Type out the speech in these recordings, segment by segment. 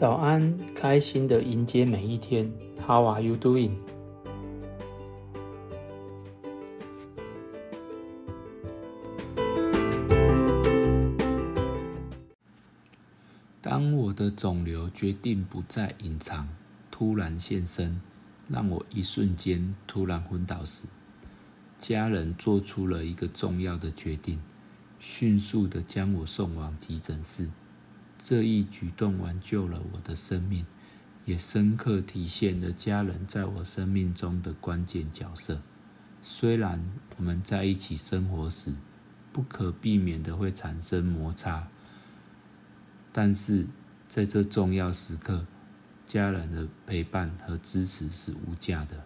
早安，开心的迎接每一天。How are you doing？当我的肿瘤决定不再隐藏，突然现身，让我一瞬间突然昏倒时，家人做出了一个重要的决定，迅速的将我送往急诊室。这一举动挽救了我的生命，也深刻体现了家人在我生命中的关键角色。虽然我们在一起生活时，不可避免的会产生摩擦，但是在这重要时刻，家人的陪伴和支持是无价的。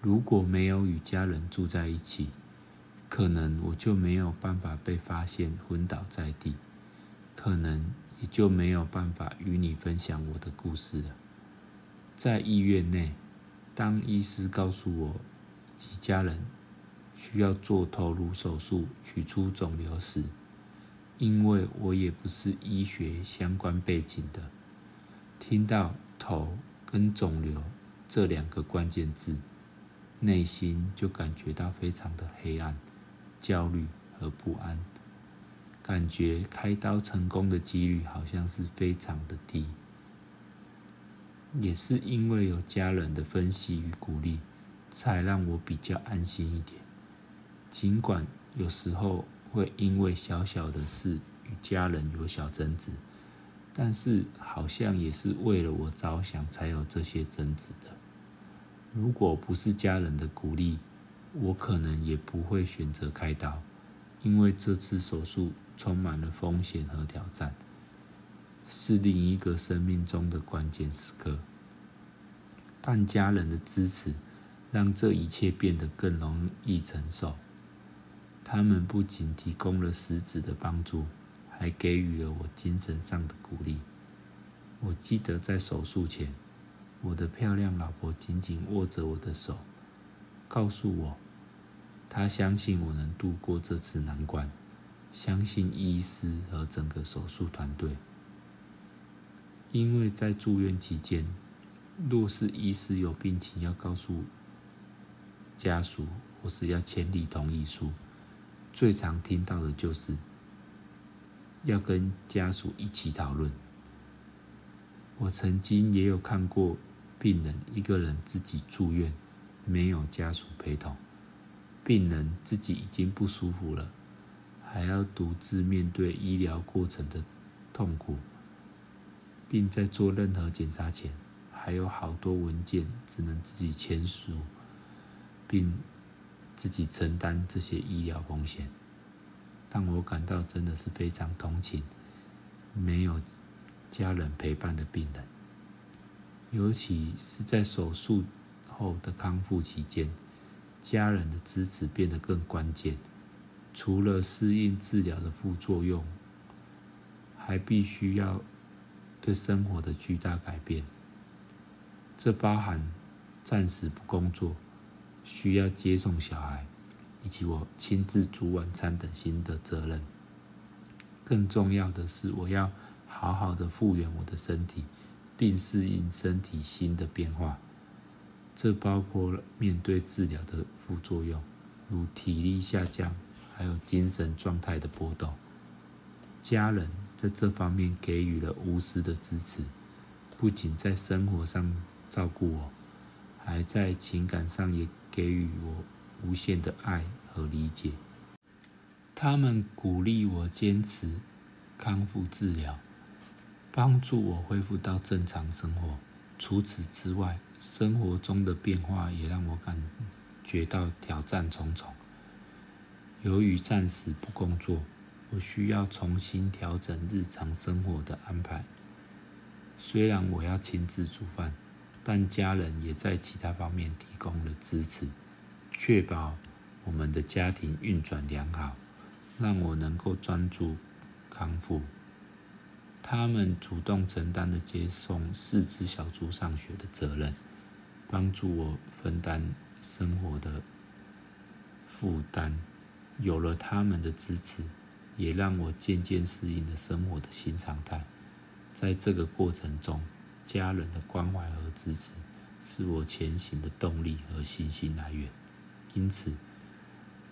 如果没有与家人住在一起，可能我就没有办法被发现昏倒在地，可能。也就没有办法与你分享我的故事了。在医院内，当医师告诉我及家人需要做头颅手术取出肿瘤时，因为我也不是医学相关背景的，听到“头”跟“肿瘤”这两个关键字，内心就感觉到非常的黑暗、焦虑和不安。感觉开刀成功的几率好像是非常的低，也是因为有家人的分析与鼓励，才让我比较安心一点。尽管有时候会因为小小的事与家人有小争执，但是好像也是为了我着想才有这些争执的。如果不是家人的鼓励，我可能也不会选择开刀，因为这次手术。充满了风险和挑战，是另一个生命中的关键时刻。但家人的支持让这一切变得更容易承受。他们不仅提供了实质的帮助，还给予了我精神上的鼓励。我记得在手术前，我的漂亮老婆紧紧握着我的手，告诉我，他相信我能度过这次难关。相信医师和整个手术团队，因为在住院期间，若是医师有病情要告诉家属，或是要签立同意书，最常听到的就是要跟家属一起讨论。我曾经也有看过病人一个人自己住院，没有家属陪同，病人自己已经不舒服了。还要独自面对医疗过程的痛苦，并在做任何检查前，还有好多文件只能自己签署，并自己承担这些医疗风险。但我感到真的是非常同情没有家人陪伴的病人，尤其是在手术后的康复期间，家人的支持变得更关键。除了适应治疗的副作用，还必须要对生活的巨大改变。这包含暂时不工作、需要接送小孩，以及我亲自煮晚餐等新的责任。更重要的是，我要好好的复原我的身体，并适应身体新的变化。这包括了面对治疗的副作用，如体力下降。还有精神状态的波动，家人在这方面给予了无私的支持，不仅在生活上照顾我，还在情感上也给予我无限的爱和理解。他们鼓励我坚持康复治疗，帮助我恢复到正常生活。除此之外，生活中的变化也让我感觉到挑战重重。由于暂时不工作，我需要重新调整日常生活的安排。虽然我要亲自煮饭，但家人也在其他方面提供了支持，确保我们的家庭运转良好，让我能够专注康复。他们主动承担了接送四只小猪上学的责任，帮助我分担生活的负担。有了他们的支持，也让我渐渐适应了生活的新常态。在这个过程中，家人的关怀和支持是我前行的动力和信心来源。因此，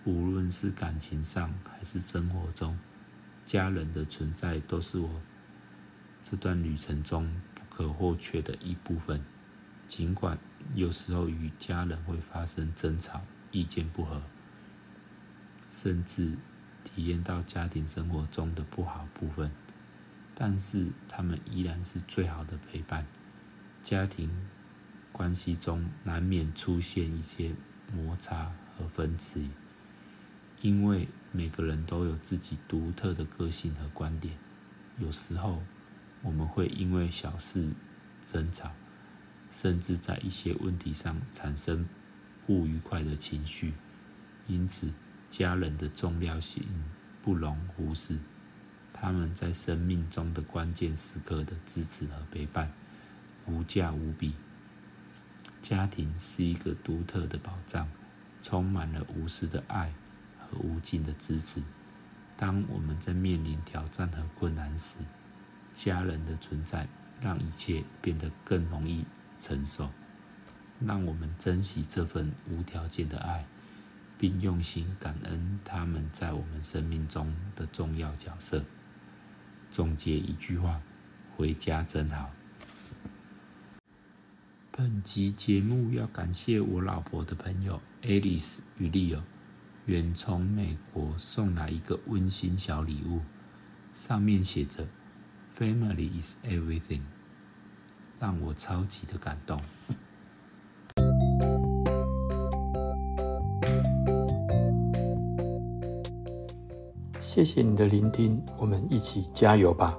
无论是感情上还是生活中，家人的存在都是我这段旅程中不可或缺的一部分。尽管有时候与家人会发生争吵、意见不合，甚至体验到家庭生活中的不好部分，但是他们依然是最好的陪伴。家庭关系中难免出现一些摩擦和分歧，因为每个人都有自己独特的个性和观点。有时候我们会因为小事争吵。甚至在一些问题上产生不愉快的情绪，因此家人的重要性不容忽视。他们在生命中的关键时刻的支持和陪伴无价无比。家庭是一个独特的保障，充满了无私的爱和无尽的支持。当我们在面临挑战和困难时，家人的存在让一切变得更容易。承受，让我们珍惜这份无条件的爱，并用心感恩他们在我们生命中的重要角色。总结一句话：回家真好。本集节目要感谢我老婆的朋友 Alice 与 Leo 远从美国送来一个温馨小礼物，上面写着 “Family is everything”。让我超级的感动。谢谢你的聆听，我们一起加油吧。